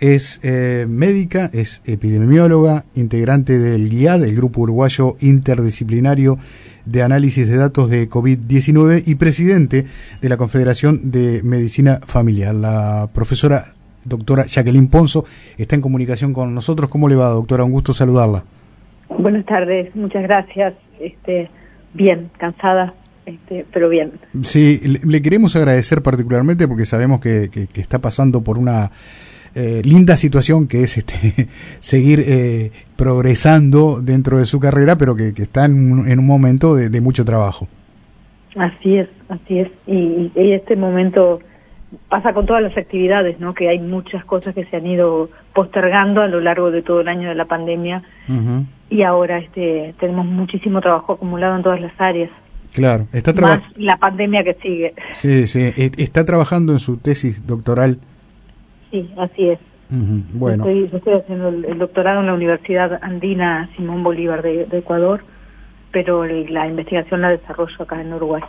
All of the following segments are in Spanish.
es eh, médica, es epidemióloga, integrante del GIAD, el Grupo Uruguayo Interdisciplinario de Análisis de Datos de COVID-19 y presidente de la Confederación de Medicina Familiar. La profesora doctora Jacqueline Ponzo está en comunicación con nosotros. ¿Cómo le va, doctora? Un gusto saludarla. Buenas tardes, muchas gracias. Este, bien, cansada, este, pero bien. Sí, le, queremos agradecer particularmente porque sabemos que, que, está pasando por una eh, linda situación que es este seguir eh, progresando dentro de su carrera, pero que, está en un, en un momento de, mucho trabajo. Así es, así es. Y, y, este momento pasa con todas las actividades, ¿no? Que hay muchas cosas que se han ido postergando a lo largo de todo el año de la pandemia y ahora este tenemos muchísimo trabajo acumulado en todas las áreas. Claro, está trabajando. la pandemia que sigue. Sí, sí, e, está trabajando en su tesis doctoral. Sí, así es. Bueno. Estoy, estoy haciendo el, doctorado en la Universidad Andina Simón Bolívar de, Ecuador, pero la investigación la desarrollo acá en Uruguay.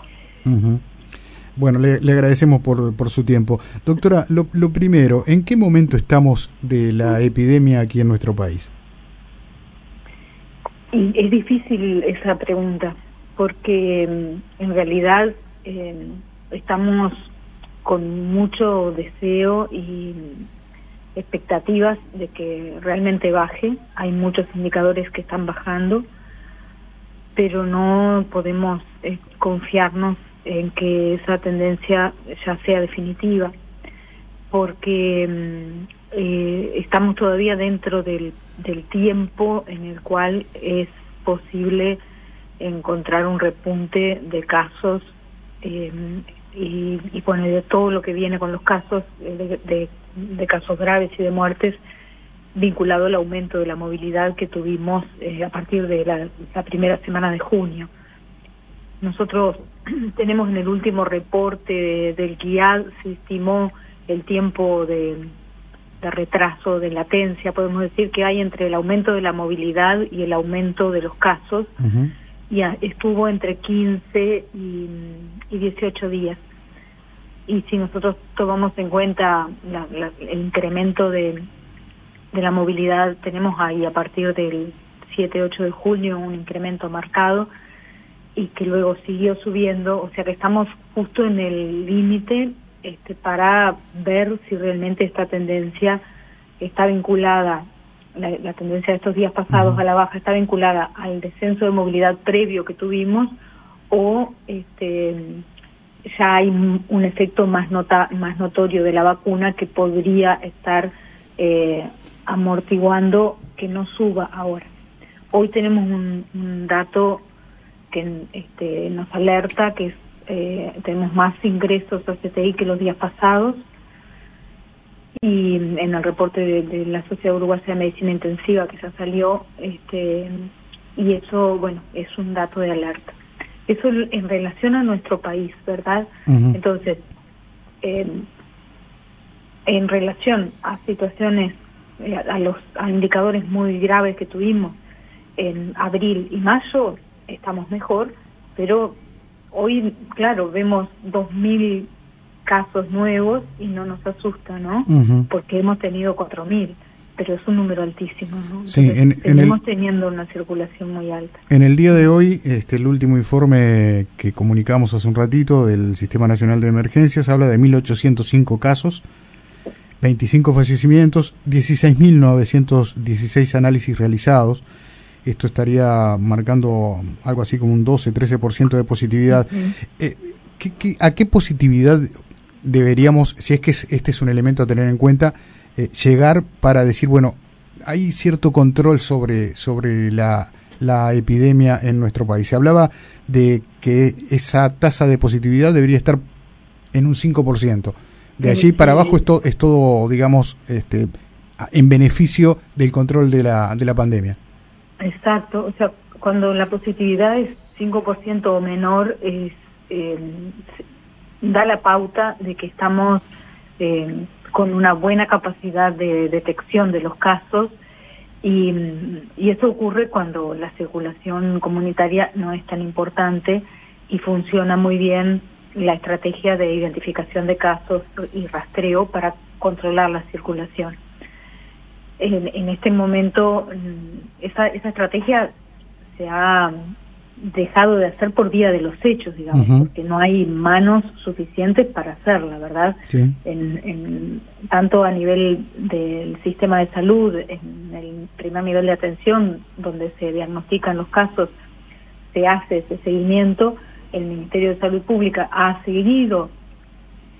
Bueno, le, agradecemos por, por, su tiempo. Doctora, lo, lo primero, ¿en qué momento estamos de la epidemia aquí en nuestro país? Y es difícil esa pregunta, porque mm, en realidad eh, estamos con mucho deseo y expectativas de que realmente baje. Hay muchos indicadores que están bajando, pero no podemos eh, confiarnos en que esa tendencia ya sea definitiva, porque mm, eh, estamos todavía dentro del, del tiempo en el cual es posible encontrar un repunte de casos eh, y, y bueno, de todo lo que viene con los casos, de, de, casos graves y de muertes, vinculado al aumento de la movilidad que tuvimos eh, a partir de la, la, primera semana de junio. Nosotros tenemos en el último reporte del GIAD, se estimó el tiempo de retraso, de latencia, podemos decir que hay entre el aumento de la movilidad y el aumento de los casos, y estuvo entre 15 y, y, 18 días. Y si nosotros tomamos en cuenta el incremento de, de la movilidad, tenemos ahí a partir del 7-8 de junio un incremento marcado y que luego siguió subiendo, o sea que estamos justo en el límite este, para ver si realmente esta tendencia está vinculada, la, tendencia de estos días pasados a la baja está vinculada al descenso de movilidad previo que tuvimos o este, ya hay un efecto más, nota, más notorio de la vacuna que podría estar eh, amortiguando que no suba ahora. Hoy tenemos un, un dato que este, nos alerta que es eh, tenemos más ingresos a CTI que los días pasados y en el reporte de, la Sociedad Uruguaya de Medicina Intensiva que ya salió este y eso bueno es un dato de alerta. Eso en relación a nuestro país verdad entonces en relación a situaciones eh, a los a indicadores muy graves que tuvimos en abril y mayo estamos mejor pero hoy, claro, vemos 2.000 casos nuevos y no nos asusta, ¿no? Porque hemos tenido 4.000 pero es un número altísimo, ¿no? Sí, en, seguimos teniendo una circulación muy alta. En el día de hoy, este, el último informe que comunicamos hace un ratito del Sistema Nacional de Emergencias habla de 1.805 casos, 25 fallecimientos, 16.916 análisis realizados, esto estaría marcando algo así como un 12-13% de positividad. Eh, a qué positividad deberíamos, si es que este es un elemento a tener en cuenta, eh, llegar para decir, bueno, hay cierto control sobre, sobre la, la epidemia en nuestro país? Se hablaba de que esa tasa de positividad debería estar en un 5%. De allí para abajo es, es todo, digamos, este, en beneficio del control de la, de la pandemia. Exacto, o sea, cuando la positividad es 5% o menor, es, eh, da la pauta de que estamos eh, con una buena capacidad de detección de los casos y, y eso ocurre cuando la circulación comunitaria no es tan importante y funciona muy bien la estrategia de identificación de casos y rastreo para controlar la circulación. en, este momento mm, esa, esa estrategia se ha dejado de hacer por vía de los hechos, digamos, porque no hay manos suficientes para hacerla, ¿verdad? En, tanto a nivel del sistema de salud, en el primer nivel de atención, donde se diagnostican los casos, se hace ese seguimiento, el Ministerio de Salud Pública ha seguido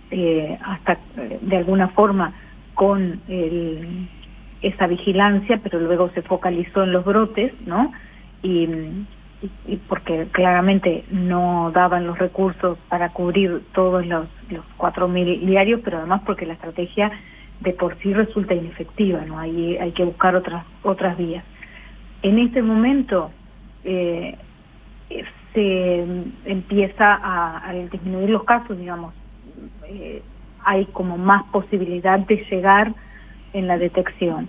eh, hasta eh, de alguna forma con el, esa vigilancia, pero luego se focalizó en los brotes, ¿no? Y, y, porque claramente no daban los recursos para cubrir todos los, los 4.000 diarios, pero además porque la estrategia de por sí resulta inefectiva, ¿no? Hay, hay que buscar otras, otras vías. En este momento eh, se empieza a, a, disminuir los casos, digamos, eh, hay como más posibilidad de llegar en la detección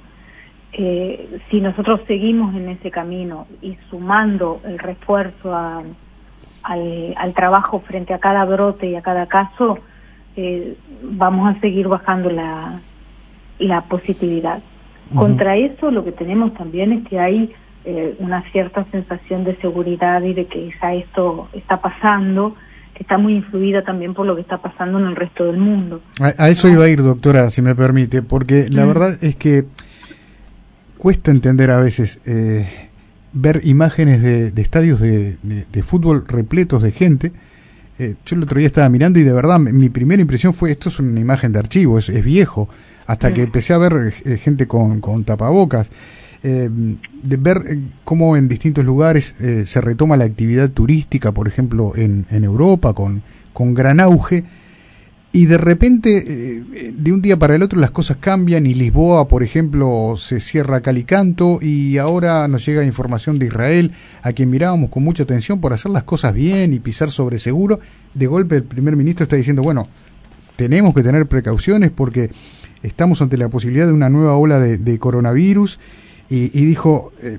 eh, si nosotros seguimos en ese camino y sumando el refuerzo al, al, trabajo frente a cada brote y a cada caso, eh, vamos a seguir bajando la, la positividad. Contra eso lo que tenemos también es que hay eh, una cierta sensación de seguridad y de que ya esto está pasando, que está muy influida también por lo que está pasando en el resto del mundo. A, eso iba a ir, doctora, si me permite, porque la verdad es que cuesta entender a veces eh, ver imágenes de, estadios de, fútbol repletos de gente. Eh, yo el otro día estaba mirando y de verdad mi primera impresión fue esto es una imagen de archivo, es, viejo, hasta que empecé a ver eh, gente con, con tapabocas. de ver cómo en distintos lugares se retoma la actividad turística, por ejemplo en, en Europa, con, con gran auge, y de repente, eh, de un día para el otro, las cosas cambian y Lisboa, por ejemplo, se cierra Calicanto y ahora nos llega información de Israel, a quien mirábamos con mucha atención por hacer las cosas bien y pisar sobre seguro. De golpe el primer ministro está diciendo, bueno, tenemos que tener precauciones porque estamos ante la posibilidad de una nueva ola de, coronavirus y, dijo, eh,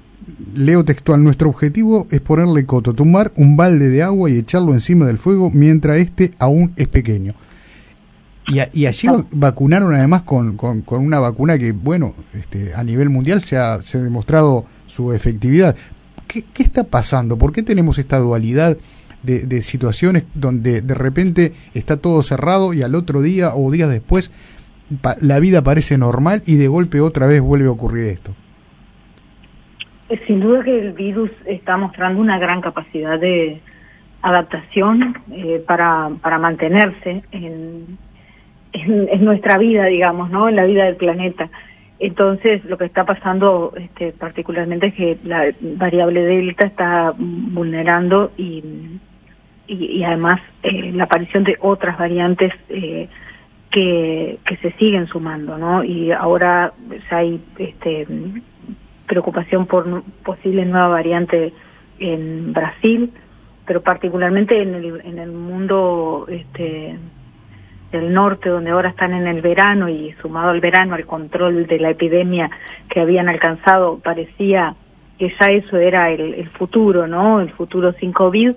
leo textual, nuestro objetivo es ponerle coto, tomar un balde de agua y echarlo encima del fuego mientras este aún es pequeño. Y, y allí vacunaron además con, con, una vacuna que, bueno, este, a nivel mundial se ha, se ha demostrado su efectividad. ¿Qué, ¿Qué, está pasando? ¿Por qué tenemos esta dualidad de, de, situaciones donde de repente está todo cerrado y al otro día o días después la vida parece normal y de golpe otra vez vuelve a ocurrir esto? Eh, sin duda que el virus está mostrando una gran capacidad de adaptación eh, para, para mantenerse en, en, nuestra vida, digamos, ¿no? En la vida del planeta. Entonces, lo que está pasando este, particularmente es que la variable delta está vulnerando y, y, además eh, la aparición de otras variantes eh, que, que se siguen sumando, ¿no? Y ahora hay este, preocupación por posible nueva variante en Brasil, pero particularmente en el, en el mundo este, del norte, donde ahora están en el verano y sumado al verano, al control de la epidemia que habían alcanzado, parecía que ya eso era el, futuro, ¿no? El futuro sin COVID.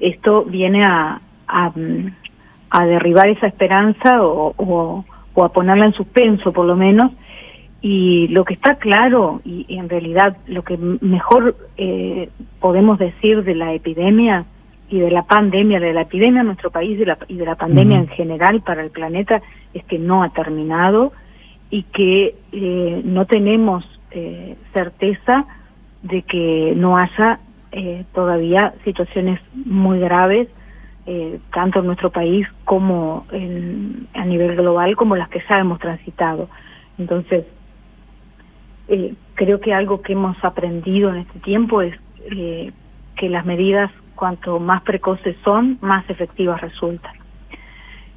Esto viene a, a, derribar esa esperanza o, o, a ponerla en suspenso, por lo menos. Y lo que está claro, y, en realidad lo que mejor eh, podemos decir de la epidemia, y de la pandemia, de la epidemia en nuestro país y de la pandemia en general para el planeta es que no ha terminado y que eh, no tenemos eh, certeza de que no haya eh, todavía situaciones muy graves tanto en nuestro país como en, a nivel global como las que ya hemos transitado. Entonces, creo que algo que hemos aprendido en este tiempo es que las medidas cuanto más precoces son, más efectivas resultan.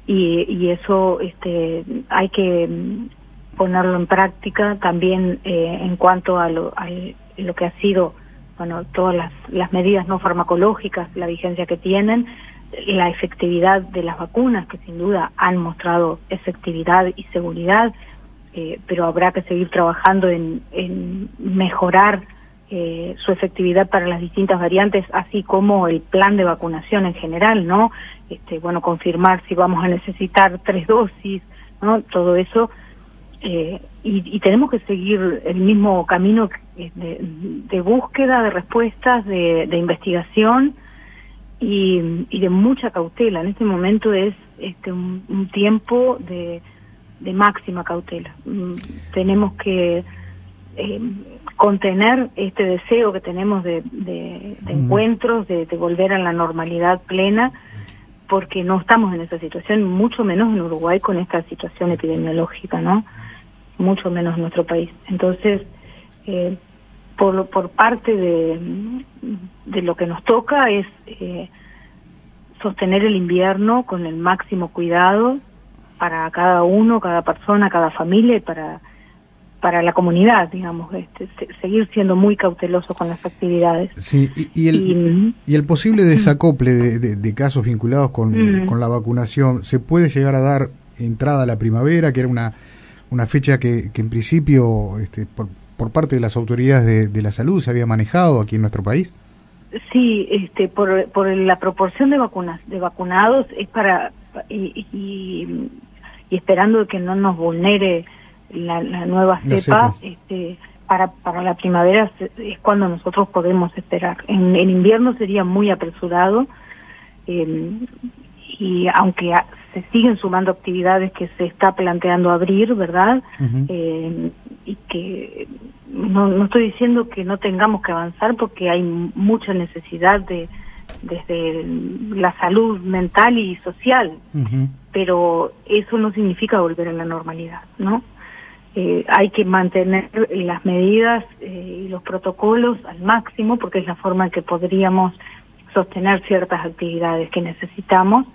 Y, y eso este, hay que mm, ponerlo en práctica también eh, en cuanto a lo, a lo que ha sido bueno todas las, medidas no farmacológicas, la vigencia que tienen, la efectividad de las vacunas, que sin duda han mostrado efectividad y seguridad, eh, pero habrá que seguir trabajando en mejorar eh, su efectividad para las distintas variantes, así como el plan de vacunación en general, ¿no? Este, bueno, confirmar si vamos a necesitar tres dosis, ¿no? Todo eso eh, y, tenemos que seguir el mismo camino de, búsqueda de respuestas, de, investigación y, de mucha cautela. En este momento es este, un, tiempo de, máxima cautela. Mm, tenemos que eh, contener este deseo que tenemos de, encuentros, de, volver a la normalidad plena, porque no estamos en esa situación, mucho menos en Uruguay con esta situación epidemiológica, ¿no? Mucho menos en nuestro país. Entonces, eh, por, por parte de, de lo que nos toca es eh, sostener el invierno con el máximo cuidado para cada uno, cada persona, cada familia y para para la comunidad, digamos, este, seguir siendo muy cauteloso con las actividades. Sí, y, el, y, el posible desacople de, casos vinculados con, con, la vacunación, ¿se puede llegar a dar entrada a la primavera, que era una, una fecha que, que en principio este, por, por parte de las autoridades de, la salud se había manejado aquí en nuestro país? Sí, este, por, por la proporción de vacunas, de vacunados es para y esperando que no nos vulnere la, nueva cepa, Este, para, para la primavera es cuando nosotros podemos esperar. En, invierno sería muy apresurado eh, y aunque se siguen sumando actividades que se está planteando abrir, ¿verdad? eh, y que no, no estoy diciendo que no tengamos que avanzar porque hay mucha necesidad de desde la salud mental y social, pero eso no significa volver a la normalidad, ¿no? Eh, hay que mantener las medidas eh, y los protocolos al máximo porque es la forma en que podríamos sostener ciertas actividades que necesitamos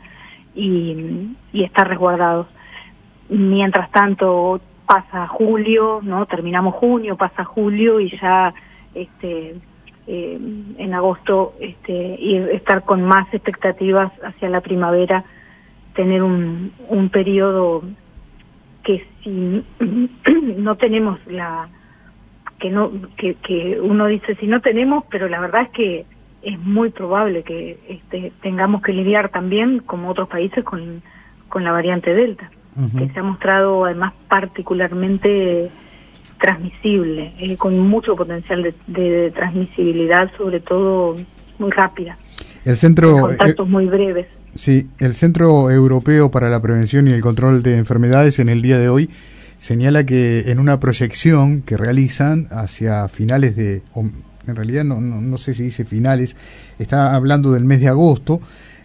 y, estar resguardados. Mientras tanto pasa julio, no terminamos junio, pasa julio y ya este eh, en agosto este ir estar con más expectativas hacia la primavera, tener un, un periodo que si no tenemos la que no que, que uno dice si no tenemos pero la verdad es que es muy probable que este, tengamos que lidiar también como otros países con, con la variante delta que se ha mostrado además particularmente transmisible eh, con mucho potencial de, de, transmisibilidad sobre todo muy rápida. El centro contactos muy breves Sí, el Centro Europeo para la Prevención y el Control de Enfermedades en el día de hoy señala que en una proyección que realizan hacia finales de, en realidad no, no, sé si dice finales, está hablando del mes de agosto,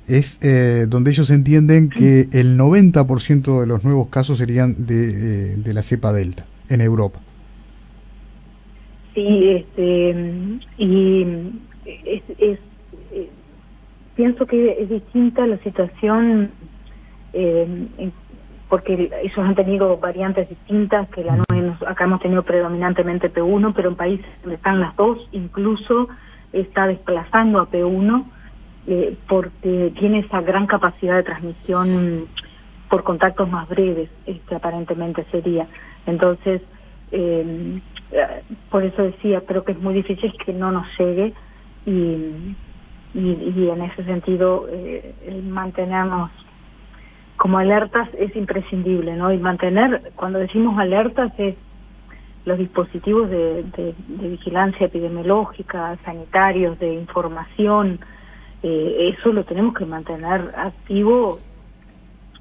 es eh, donde ellos entienden que el 90% de los nuevos casos serían de, eh, de la cepa delta en Europa. Sí, este, y es pienso que es distinta la situación eh, porque ellos han tenido variantes distintas que la acá hemos tenido predominantemente P1 pero en países donde están las dos incluso está desplazando a P1 eh, porque tiene esa gran capacidad de transmisión por contactos más breves este aparentemente sería. Entonces eh, por eso decía creo que es muy difícil que no nos llegue y y, en ese sentido eh, mantenernos como alertas es imprescindible, ¿no? Y mantener, cuando decimos alertas, es los dispositivos de, vigilancia epidemiológica, sanitarios, de información, eh, eso lo tenemos que mantener activo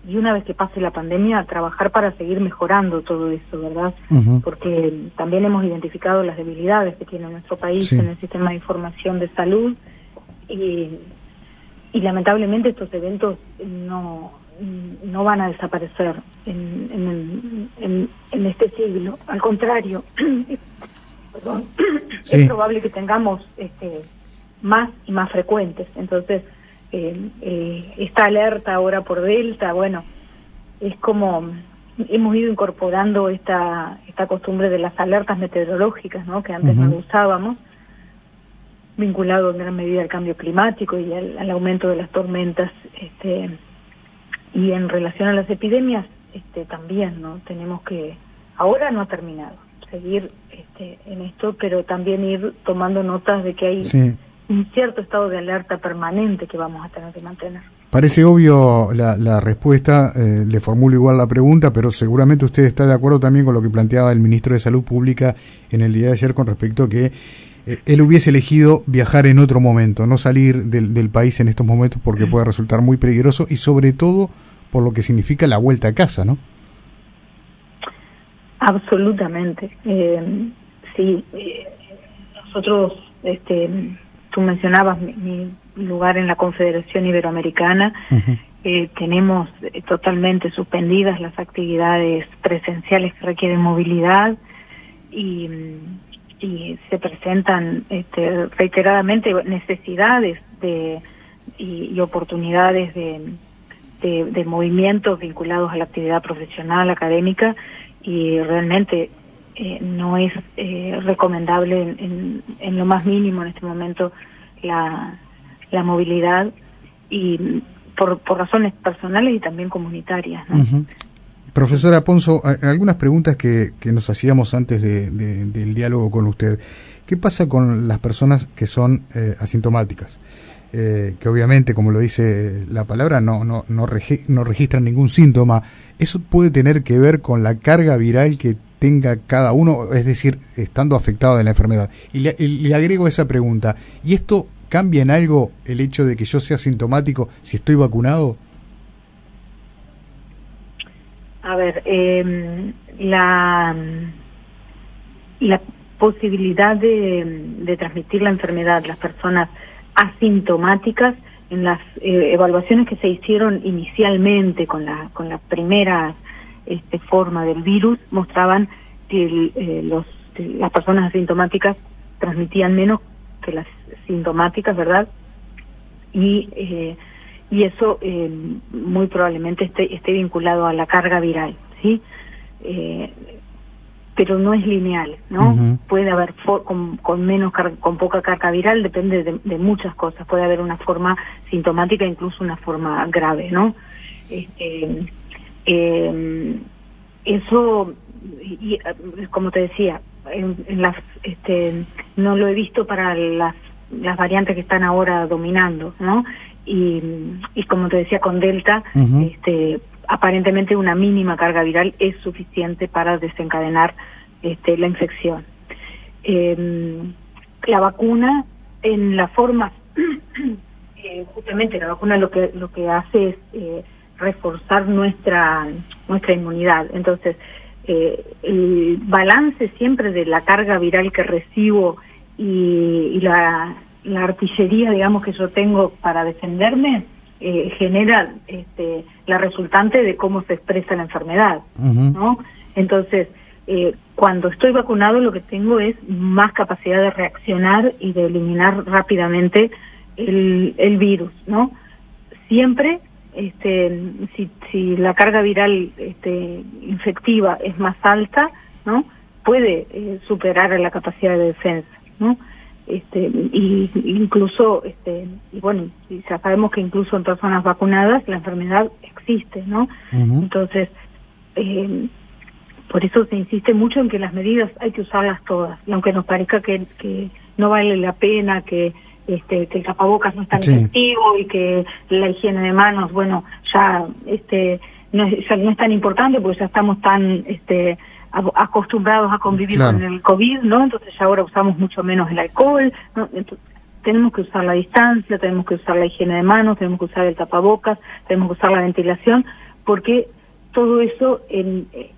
y una vez que pase la pandemia, trabajar para seguir mejorando todo eso, ¿verdad? Porque también hemos identificado las debilidades que tiene nuestro país en el sistema de información de salud y, y lamentablemente estos eventos no, no van a desaparecer en, en, en, este siglo. Al contrario, es probable que tengamos este, más y más frecuentes. Entonces, eh, eh, esta alerta ahora por Delta, bueno, es como hemos ido incorporando esta, esta costumbre de las alertas meteorológicas, ¿no? que antes no usábamos, vinculado en gran medida al cambio climático y al, aumento de las tormentas este, y en relación a las epidemias este, también no tenemos que ahora no ha terminado seguir este, en esto pero también ir tomando notas de que hay un cierto estado de alerta permanente que vamos a tener que mantener. Parece obvio la, respuesta, eh, le formulo igual la pregunta, pero seguramente usted está de acuerdo también con lo que planteaba el ministro de Salud Pública en el día de ayer con respecto a que él hubiese elegido viajar en otro momento, no salir del, país en estos momentos porque puede resultar muy peligroso y sobre todo por lo que significa la vuelta a casa, ¿no? Absolutamente. Eh, sí, nosotros, este, tú mencionabas mi lugar en la Confederación Iberoamericana. Eh, tenemos eh, totalmente suspendidas las actividades presenciales que requieren movilidad y, y se presentan este, reiteradamente necesidades de, y, oportunidades de, de, movimientos vinculados a la actividad profesional, académica y realmente eh, no es recomendable en, en, lo más mínimo en este momento la, la movilidad y por, por razones personales y también comunitarias. Profesora Ponzo, algunas preguntas que, que nos hacíamos antes de, del diálogo con usted. ¿Qué pasa con las personas que son eh, asintomáticas? Eh, que obviamente, como lo dice la palabra, no, no, no, no registran ningún síntoma. ¿Eso puede tener que ver con la carga viral que tenga cada uno, es decir, estando afectado de la enfermedad? Y le, agrego esa pregunta. ¿Y esto ¿Cambia en algo el hecho de que yo sea sintomático si estoy vacunado? A ver, eh, la, la posibilidad de, transmitir la enfermedad las personas asintomáticas en las eh, evaluaciones que se hicieron inicialmente con la con la primera este, forma del virus mostraban que eh, los, las personas asintomáticas transmitían menos que las sintomáticas, ¿verdad? Y, eh, y eso eh, muy probablemente esté, esté vinculado a la carga viral, ¿sí? Eh, pero no es lineal, ¿no? Puede haber con, con, menos con poca carga viral, depende de, muchas cosas. Puede haber una forma sintomática, incluso una forma grave, ¿no? Este, eso, y, como te decía, en, las, este, no lo he visto para las, las variantes que están ahora dominando, ¿no? Y, y como te decía con Delta, este, aparentemente una mínima carga viral es suficiente para desencadenar este, la infección. Em, la vacuna, en la forma, eh, justamente la vacuna lo que lo que hace es eh, reforzar nuestra nuestra inmunidad. Entonces, eh, el balance siempre de la carga viral que recibo y, la, artillería, digamos, que yo tengo para defenderme, eh, genera este, la resultante de cómo se expresa la enfermedad, ¿no? Entonces, eh, cuando estoy vacunado lo que tengo es más capacidad de reaccionar y de eliminar rápidamente el, el virus, ¿no? Siempre este, si, si la carga viral este, infectiva es más alta, ¿no? puede eh, superar la capacidad de defensa, ¿no? Este, y incluso, este, y bueno, ya sabemos que incluso en personas vacunadas la enfermedad existe, ¿no? Entonces, eh, por eso se insiste mucho en que las medidas hay que usarlas todas, aunque nos parezca que, que no vale la pena, que este, que el tapabocas no es tan efectivo y que la higiene de manos, bueno, ya este no es, no es tan importante porque ya estamos tan este acostumbrados a convivir con el COVID, ¿no? Entonces ya ahora usamos mucho menos el alcohol, ¿no? tenemos que usar la distancia, tenemos que usar la higiene de manos, tenemos que usar el tapabocas, tenemos que usar la ventilación, porque todo eso en, eh,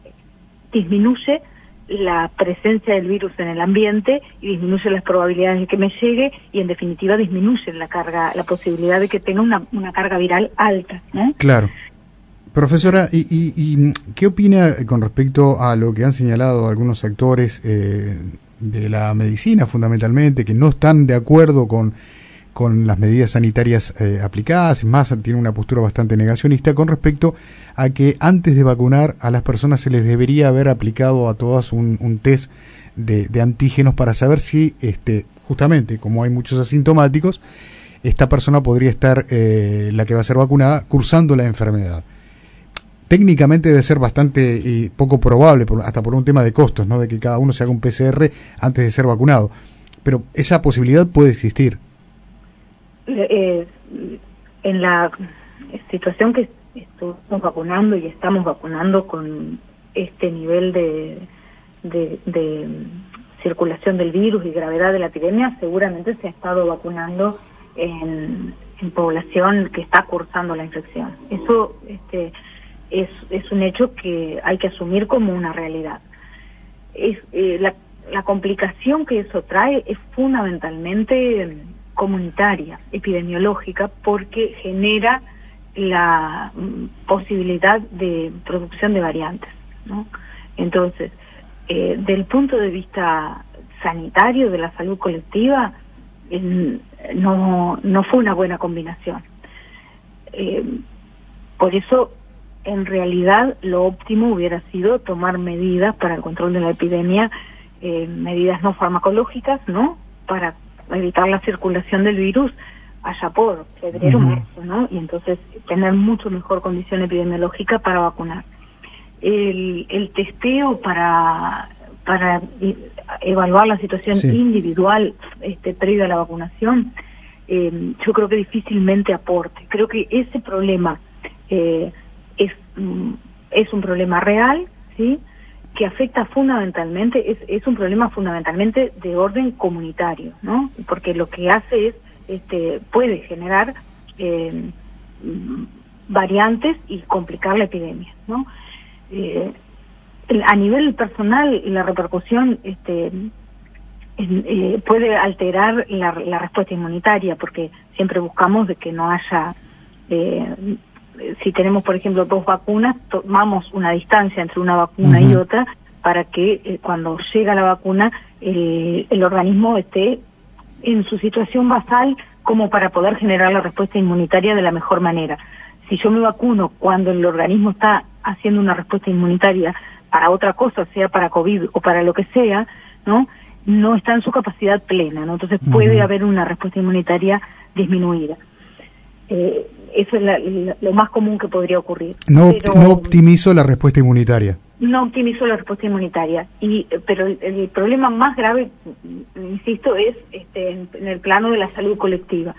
disminuye la presencia del virus en el ambiente y disminuye las probabilidades de que me llegue y en definitiva disminuye la carga, la posibilidad de que tenga una, una carga viral alta. Claro. Profesora, ¿y, y, qué opina con respecto a lo que han señalado algunos actores eh, de la medicina fundamentalmente, que no están de acuerdo con con las medidas sanitarias eh, aplicadas, más tiene una postura bastante negacionista con respecto a que antes de vacunar a las personas se les debería haber aplicado a todas un, test de, antígenos para saber si, este, justamente, como hay muchos asintomáticos, esta persona podría estar, eh, la que va a ser vacunada, cursando la enfermedad. Técnicamente debe ser bastante y poco probable, hasta por un tema de costos, ¿no? de que cada uno se haga un PCR antes de ser vacunado. Pero esa posibilidad puede existir eh, en la situación que estamos vacunando y estamos vacunando con este nivel de, de, circulación del virus y gravedad de la epidemia, seguramente se ha estado vacunando en, población que está cursando la infección. Eso este, es, es un hecho que hay que asumir como una realidad. Es, eh, la, la complicación que eso trae es fundamentalmente comunitaria, epidemiológica, porque genera la mm, posibilidad de producción de variantes. ¿no? Entonces, eh, del punto de vista sanitario, de la salud colectiva, no, no fue una buena combinación. Eh, por eso, en realidad, lo óptimo hubiera sido tomar medidas para el control de la epidemia, eh, medidas no farmacológicas, ¿no? Para evitar la circulación del virus allá por febrero, marzo, ¿no? Y entonces tener mucho mejor condición epidemiológica para vacunar. El, el testeo para para evaluar la situación individual este, previo a la vacunación, eh, yo creo que difícilmente aporte. Creo que ese problema eh, es, mm, es un problema real, ¿sí? que afecta fundamentalmente, es, es un problema fundamentalmente de orden comunitario, ¿no? Porque lo que hace es, este, puede generar eh, variantes y complicar la epidemia, ¿no? Eh, a nivel personal, la repercusión este, eh, puede alterar la, la, respuesta inmunitaria, porque siempre buscamos de que no haya si tenemos, por ejemplo, dos vacunas, tomamos una distancia entre una vacuna y otra para que eh, cuando llega la vacuna el, el organismo esté en su situación basal como para poder generar la respuesta inmunitaria de la mejor manera. Si yo me vacuno cuando el organismo está haciendo una respuesta inmunitaria para otra cosa, sea para COVID o para lo que sea, ¿no? No está en su capacidad plena, ¿no? Entonces puede haber una respuesta inmunitaria disminuida. Eh, eso es lo más común que podría ocurrir. No, no optimizo la respuesta inmunitaria. No optimizo la respuesta inmunitaria. y Pero el, problema más grave, insisto, es este, en, el plano de la salud colectiva.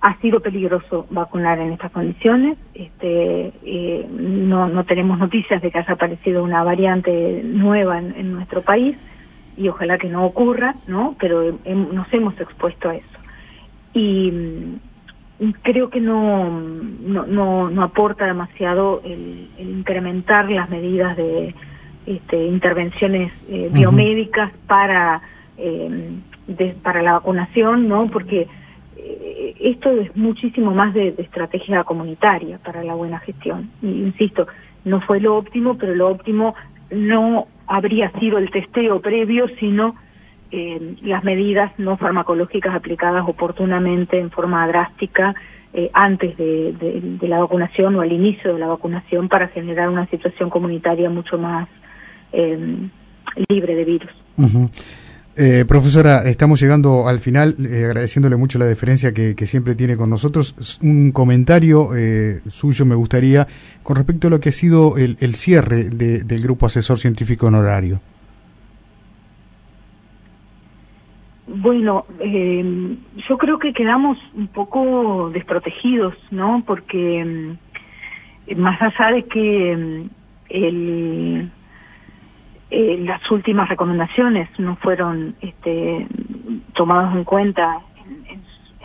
Ha sido peligroso vacunar en estas condiciones. Este, eh, no, no tenemos noticias de que haya aparecido una variante nueva en, en nuestro país y ojalá que no ocurra, ¿no? Pero nos hemos expuesto a eso. Y creo que no, no, no, aporta demasiado el, incrementar las medidas de este, intervenciones eh, biomédicas para, eh, para la vacunación, ¿no? Porque eh, esto es muchísimo más de, estrategia comunitaria para la buena gestión. insisto, no fue lo óptimo, pero lo óptimo no habría sido el testeo previo, sino eh, las medidas no farmacológicas aplicadas oportunamente en forma drástica eh, antes de, la vacunación o al inicio de la vacunación para generar una situación comunitaria mucho más eh, libre de virus. profesora, estamos llegando al final, agradeciéndole mucho la deferencia que, siempre tiene con nosotros. Un comentario suyo me gustaría con respecto a lo que ha sido el, cierre del Grupo Asesor Científico Honorario. Bueno, eh, yo creo que quedamos un poco desprotegidos, ¿no? Porque mm, más allá de que mm, el, eh, las últimas recomendaciones no fueron este, tomadas en cuenta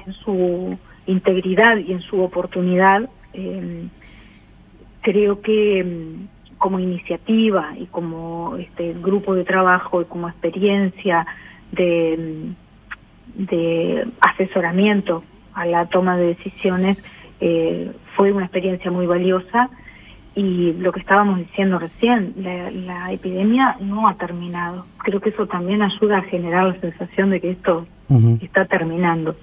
en, su integridad y en su oportunidad, eh, creo que mm, como iniciativa y como este grupo de trabajo y como experiencia de, de asesoramiento a la toma de decisiones eh, fue una experiencia muy valiosa y lo que estábamos diciendo recién, la, epidemia no ha terminado. Creo que eso también ayuda a generar la sensación de que esto está terminando.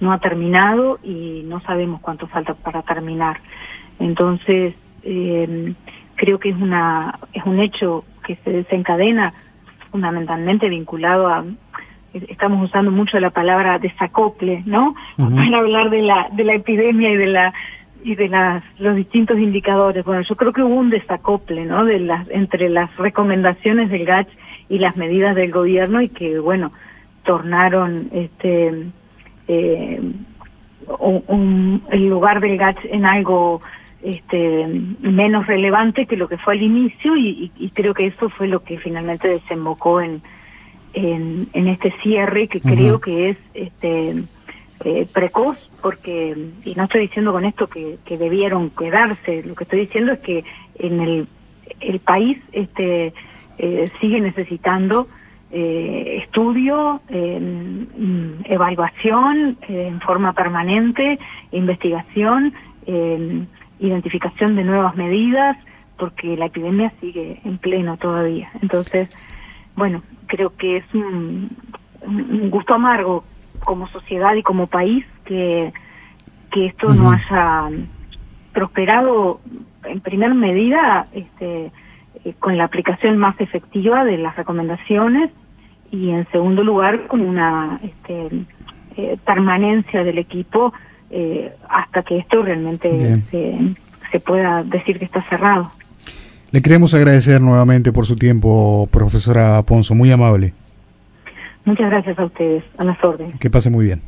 No ha terminado y no sabemos cuánto falta para terminar. Entonces, eh, creo que es una es un hecho que se desencadena fundamentalmente vinculado a estamos usando mucho la palabra desacople, ¿no? Para hablar de la de la epidemia y de la y de las los distintos indicadores. Bueno, yo creo que hubo un desacople, ¿no? De las entre las recomendaciones del GACH y las medidas del gobierno y que bueno, tornaron este eh, el lugar del GATS en algo este, menos relevante que lo que fue al inicio y, creo que eso fue lo que finalmente desembocó en, en, este cierre que creo que es este, eh, precoz porque, y no estoy diciendo con esto que, debieron quedarse, lo que estoy diciendo es que en el, el país este, eh, sigue necesitando eh, estudio, mm, evaluación en forma permanente, investigación, identificación de nuevas medidas, porque la epidemia sigue en pleno todavía. Entonces, bueno, creo que es un, gusto amargo como sociedad y como país que, que esto no haya prosperado en primera medida este, eh, con la aplicación más efectiva de las recomendaciones y en segundo lugar con una este, eh, permanencia del equipo eh, hasta que esto realmente se, se pueda decir que está cerrado. Le queremos agradecer nuevamente por su tiempo, profesora Ponzo, muy amable. Muchas gracias a ustedes, a las órdenes. Que pase muy bien.